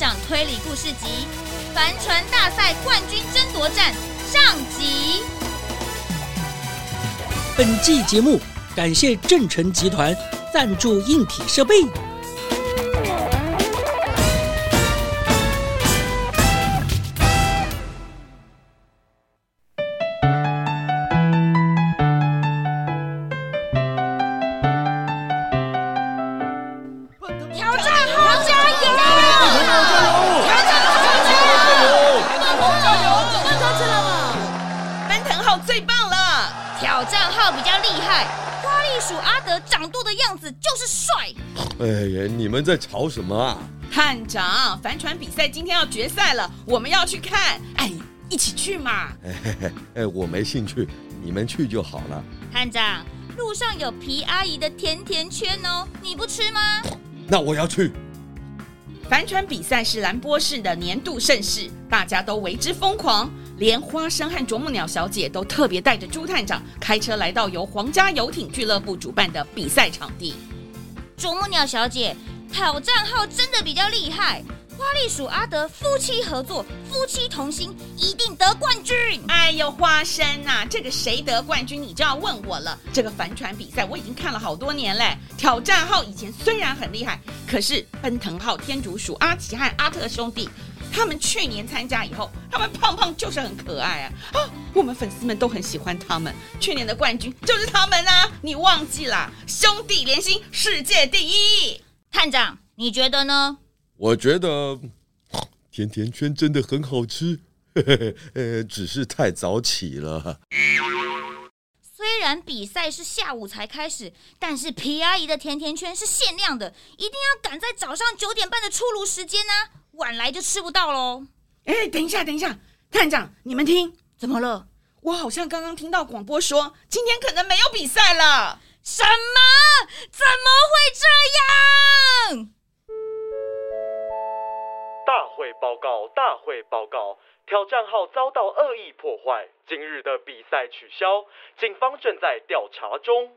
长推理故事集《帆船大赛冠军争夺战》上集。本季节目感谢正成集团赞助硬体设备。哎呀，你们在吵什么啊？探长，帆船比赛今天要决赛了，我们要去看。哎，一起去嘛！哎，哎，我没兴趣，你们去就好了。探长，路上有皮阿姨的甜甜圈哦，你不吃吗？那我要去。帆船比赛是兰波市的年度盛事，大家都为之疯狂，连花生和啄木鸟小姐都特别带着朱探长开车来到由皇家游艇俱乐部主办的比赛场地。啄木鸟小姐，挑战号真的比较厉害。花栗鼠阿德夫妻合作，夫妻同心，一定得冠军。哎呦，花生呐、啊，这个谁得冠军你就要问我了。这个帆船比赛我已经看了好多年嘞。挑战号以前虽然很厉害，可是奔腾号天竺鼠阿奇和阿特兄弟。他们去年参加以后，他们胖胖就是很可爱啊！啊，我们粉丝们都很喜欢他们。去年的冠军就是他们啊！你忘记啦？兄弟连心，世界第一。探长，你觉得呢？我觉得甜甜圈真的很好吃，只是太早起了。虽然比赛是下午才开始，但是皮阿姨的甜甜圈是限量的，一定要赶在早上九点半的出炉时间呢、啊。晚来就吃不到喽！哎，等一下，等一下，探长，你们听，怎么了？我好像刚刚听到广播说，今天可能没有比赛了。什么？怎么会这样？大会报告，大会报告，挑战号遭到恶意破坏，今日的比赛取消，警方正在调查中。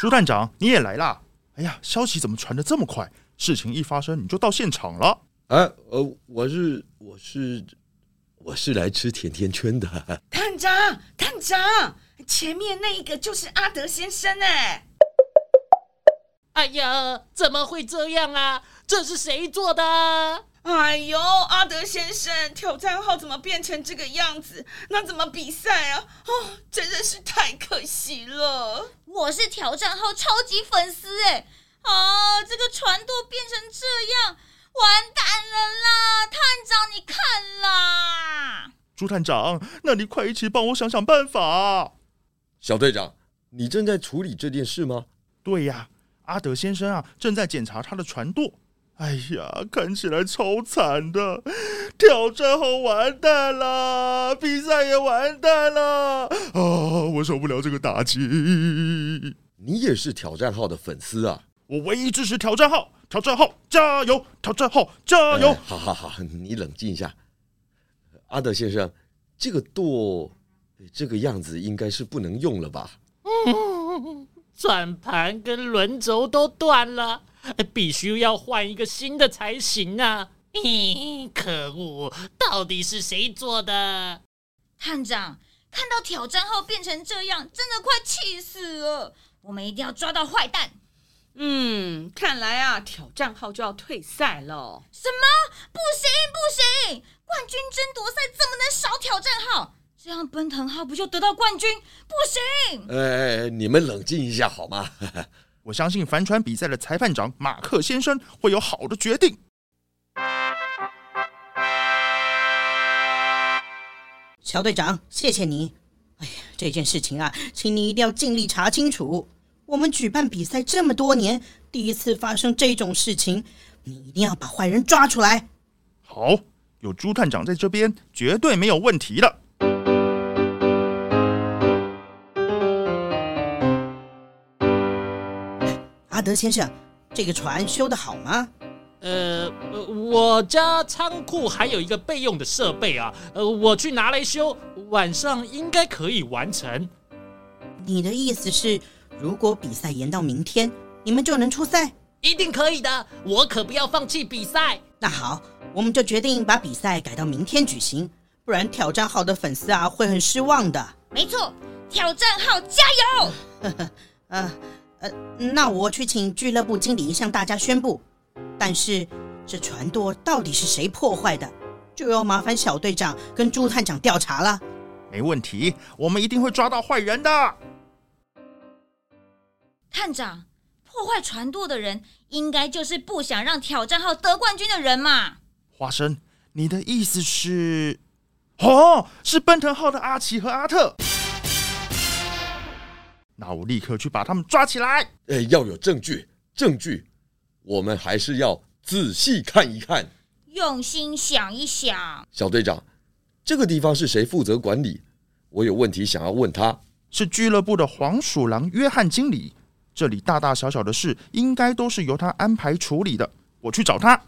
猪探长，你也来啦！哎呀，消息怎么传的这么快？事情一发生你就到现场了？哎，呃，我是我是我是来吃甜甜圈的。探长，探长，前面那一个就是阿德先生哎！哎呀，怎么会这样啊？这是谁做的？哎呦，阿德先生，挑战号怎么变成这个样子？那怎么比赛啊？哦，真的是太可惜了。我是挑战号超级粉丝哎！啊，这个船舵变成这样，完蛋了啦！探长，你看啦！朱探长，那你快一起帮我想想办法。小队长，你正在处理这件事吗？对呀，阿德先生啊，正在检查他的船舵。哎呀，看起来超惨的，挑战号完蛋了，比赛也完蛋了啊！我受不了这个打击。你也是挑战号的粉丝啊？我唯一支持挑战号，挑战号加油！挑战号加油！哎，好好好，你冷静一下。阿德先生，这个舵这个样子应该是不能用了吧？嗯，转盘跟轮轴都断了。必须要换一个新的才行啊！咦，可恶，到底是谁做的？探长，看到挑战号变成这样，真的快气死了！我们一定要抓到坏蛋。嗯，看来啊，挑战号就要退赛了。什么？不行不行！冠军争夺赛怎么能少挑战号？这样奔腾号不就得到冠军？不行！哎，你们冷静一下好吗？我相信帆船比赛的裁判长马克先生会有好的决定。乔队长，谢谢你。哎呀，这件事情啊，请你一定要尽力查清楚。我们举办比赛这么多年，第一次发生这种事情，你一定要把坏人抓出来。好，有朱探长在这边，绝对没有问题的。阿德先生，这个船修得好吗？呃，我家仓库还有一个备用的设备啊，呃，我去拿来修，晚上应该可以完成。你的意思是，如果比赛延到明天，你们就能出赛？一定可以的，我可不要放弃比赛。那好，我们就决定把比赛改到明天举行，不然挑战号的粉丝啊会很失望的。没错，挑战号加油！呵 呵，呃呃，那我去请俱乐部经理向大家宣布。但是这船舵到底是谁破坏的，就要麻烦小队长跟朱探长调查了。没问题，我们一定会抓到坏人的。探长，破坏船舵的人应该就是不想让挑战号得冠军的人嘛？花生，你的意思是？哦，是奔腾号的阿奇和阿特。那我立刻去把他们抓起来。哎，要有证据，证据，我们还是要仔细看一看，用心想一想。小队长，这个地方是谁负责管理？我有问题想要问他。是俱乐部的黄鼠狼约翰经理。这里大大小小的事，应该都是由他安排处理的。我去找他。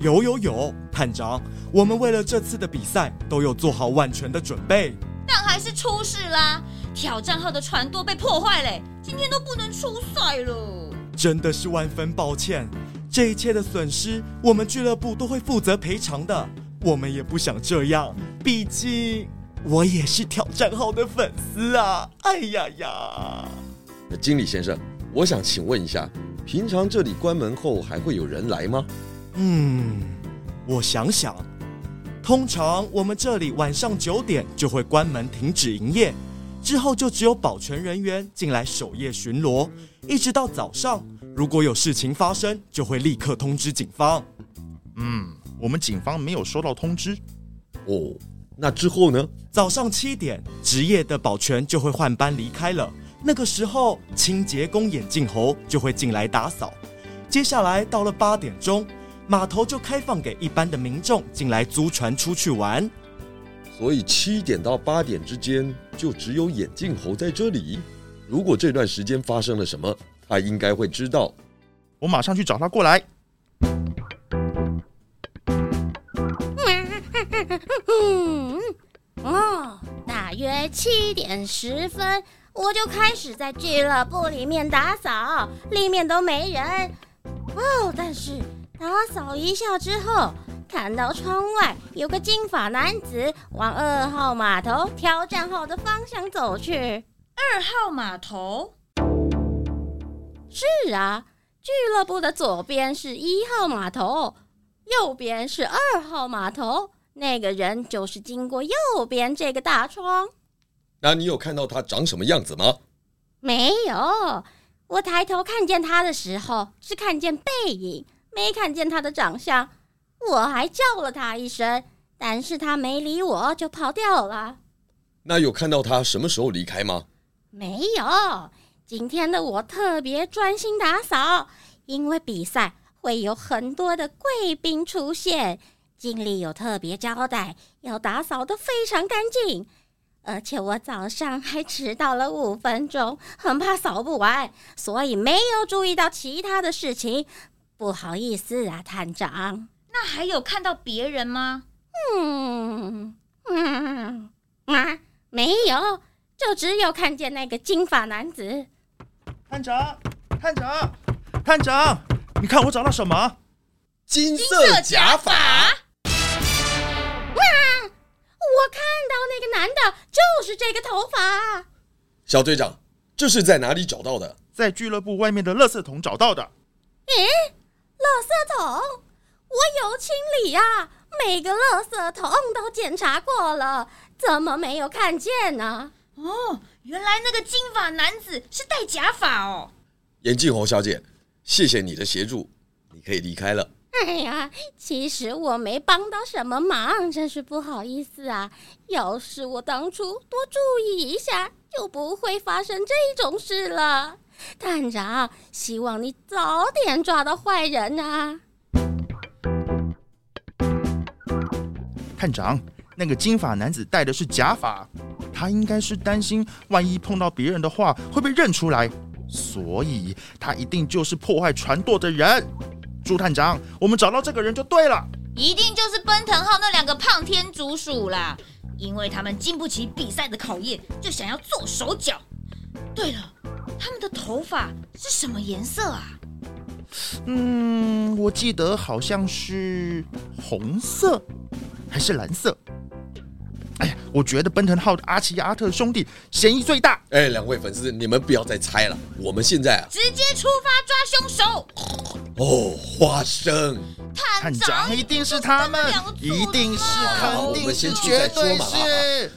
有有有，探长，我们为了这次的比赛，都有做好万全的准备。但还是出事啦！挑战号的船舵被破坏嘞，今天都不能出赛了。真的是万分抱歉，这一切的损失，我们俱乐部都会负责赔偿的。我们也不想这样，毕竟我也是挑战号的粉丝啊！哎呀呀！经理先生，我想请问一下，平常这里关门后还会有人来吗？嗯，我想想，通常我们这里晚上九点就会关门停止营业，之后就只有保全人员进来守夜巡逻，一直到早上。如果有事情发生，就会立刻通知警方。嗯。我们警方没有收到通知。哦，那之后呢？早上七点，值夜的保全就会换班离开了。那个时候，清洁工眼镜猴就会进来打扫。接下来到了八点钟，码头就开放给一般的民众进来租船出去玩。所以七点到八点之间，就只有眼镜猴在这里。如果这段时间发生了什么，他应该会知道。我马上去找他过来。嗯，哦，大约七点十分，我就开始在俱乐部里面打扫，里面都没人。哦，但是打扫一下之后，看到窗外有个金发男子往二号码头挑战号的方向走去。二号码头？是啊，俱乐部的左边是一号码头，右边是二号码头。那个人就是经过右边这个大窗。那你有看到他长什么样子吗？没有，我抬头看见他的时候是看见背影，没看见他的长相。我还叫了他一声，但是他没理我，就跑掉了。那有看到他什么时候离开吗？没有。今天的我特别专心打扫，因为比赛会有很多的贵宾出现。经理有特别交代，要打扫得非常干净，而且我早上还迟到了五分钟，很怕扫不完，所以没有注意到其他的事情。不好意思啊，探长。那还有看到别人吗？嗯嗯啊，没有，就只有看见那个金发男子。探长，探长，探长，你看我找到什么？金色假发。哇我看到那个男的，就是这个头发。小队长，这是在哪里找到的？在俱乐部外面的垃圾桶找到的。诶，垃圾桶？我有清理呀，每个垃圾桶都检查过了，怎么没有看见呢？哦，原来那个金发男子是戴假发哦。眼镜红小姐，谢谢你的协助，你可以离开了。哎呀，其实我没帮到什么忙，真是不好意思啊！要是我当初多注意一下，就不会发生这种事了。探长，希望你早点抓到坏人啊！探长，那个金发男子戴的是假发，他应该是担心万一碰到别人的话会被认出来，所以他一定就是破坏船舵的人。朱探长，我们找到这个人就对了。一定就是奔腾号那两个胖天竺鼠啦，因为他们经不起比赛的考验，就想要做手脚。对了，他们的头发是什么颜色啊？嗯，我记得好像是红色，还是蓝色？哎呀，我觉得奔腾号的阿奇阿特兄弟嫌疑最大。哎，两位粉丝，你们不要再猜了，我们现在啊，直接出发抓凶手。哦，花生，探长一定是他们，一定是，肯定是，绝对是。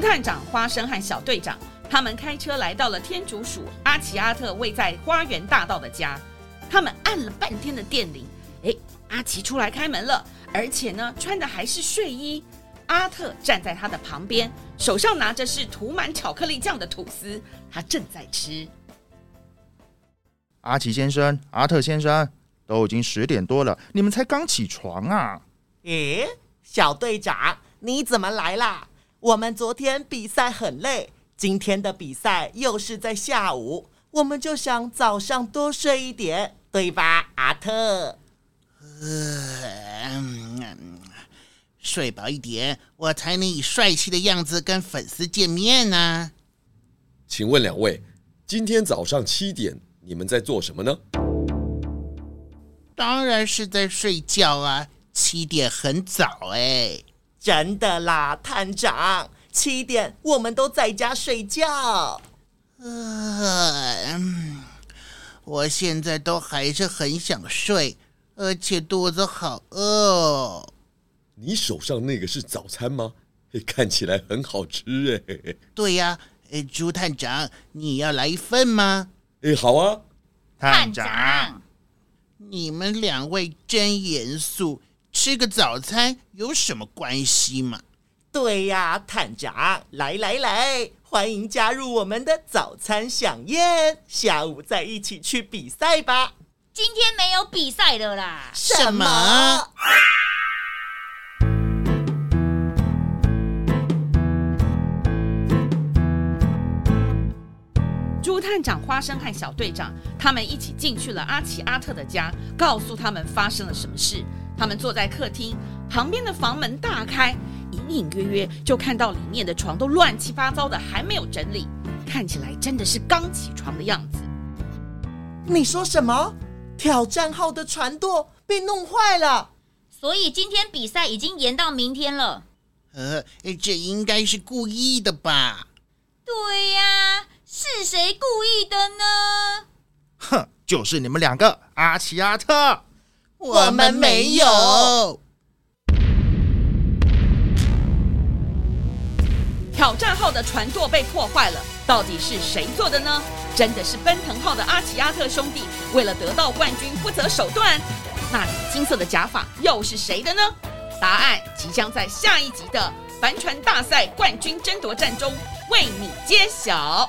猪探长、花生和小队长，他们开车来到了天竺鼠阿奇阿特位在花园大道的家。他们按了半天的电铃，哎，阿奇出来开门了，而且呢，穿的还是睡衣。阿特站在他的旁边，手上拿着是涂满巧克力酱的吐司，他正在吃。阿奇先生、阿特先生，都已经十点多了，你们才刚起床啊？诶，小队长，你怎么来啦？我们昨天比赛很累，今天的比赛又是在下午，我们就想早上多睡一点。对吧，阿特？呃，睡饱一点，我才能以帅气的样子跟粉丝见面呢。请问两位，今天早上七点你们在做什么呢？当然是在睡觉啊，七点很早哎。真的啦，探长，七点我们都在家睡觉。呃。我现在都还是很想睡，而且肚子好饿哦。你手上那个是早餐吗？看起来很好吃哎。对呀，哎，朱探长，你要来一份吗？哎，好啊，探长。你们两位真严肃，吃个早餐有什么关系嘛？对呀，探长，来来来。欢迎加入我们的早餐飨宴，下午再一起去比赛吧。今天没有比赛的啦。什么？朱探长、花生和小队长他们一起进去了阿奇阿特的家，告诉他们发生了什么事。他们坐在客厅，旁边的房门大开。隐隐约约就看到里面的床都乱七八糟的，还没有整理，看起来真的是刚起床的样子。你说什么？挑战号的船舵被弄坏了，所以今天比赛已经延到明天了。呃，这应该是故意的吧？对呀，是谁故意的呢？哼，就是你们两个，阿奇阿特，我们没有。挑战号的船舵被破坏了，到底是谁做的呢？真的是奔腾号的阿奇亚特兄弟为了得到冠军不择手段？那金色的假发又是谁的呢？答案即将在下一集的帆船大赛冠军争夺战中为你揭晓。